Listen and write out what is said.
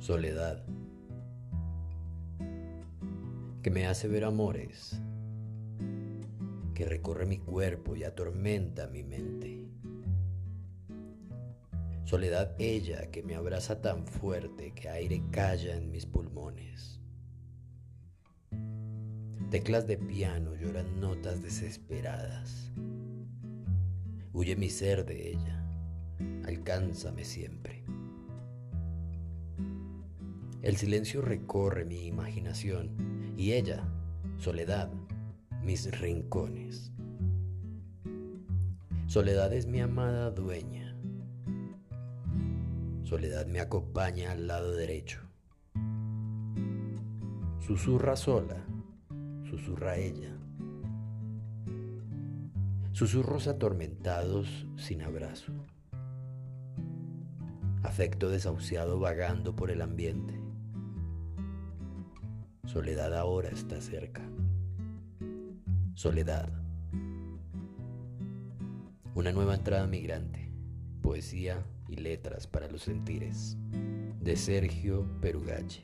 Soledad, que me hace ver amores, que recorre mi cuerpo y atormenta mi mente. Soledad ella que me abraza tan fuerte que aire calla en mis pulmones. Teclas de piano lloran notas desesperadas. Huye mi ser de ella, alcánzame siempre. El silencio recorre mi imaginación y ella, soledad, mis rincones. Soledad es mi amada dueña. Soledad me acompaña al lado derecho. Susurra sola, susurra ella. Susurros atormentados sin abrazo. Afecto desahuciado vagando por el ambiente. Soledad ahora está cerca. Soledad. Una nueva entrada migrante. Poesía y letras para los sentires. De Sergio Perugache.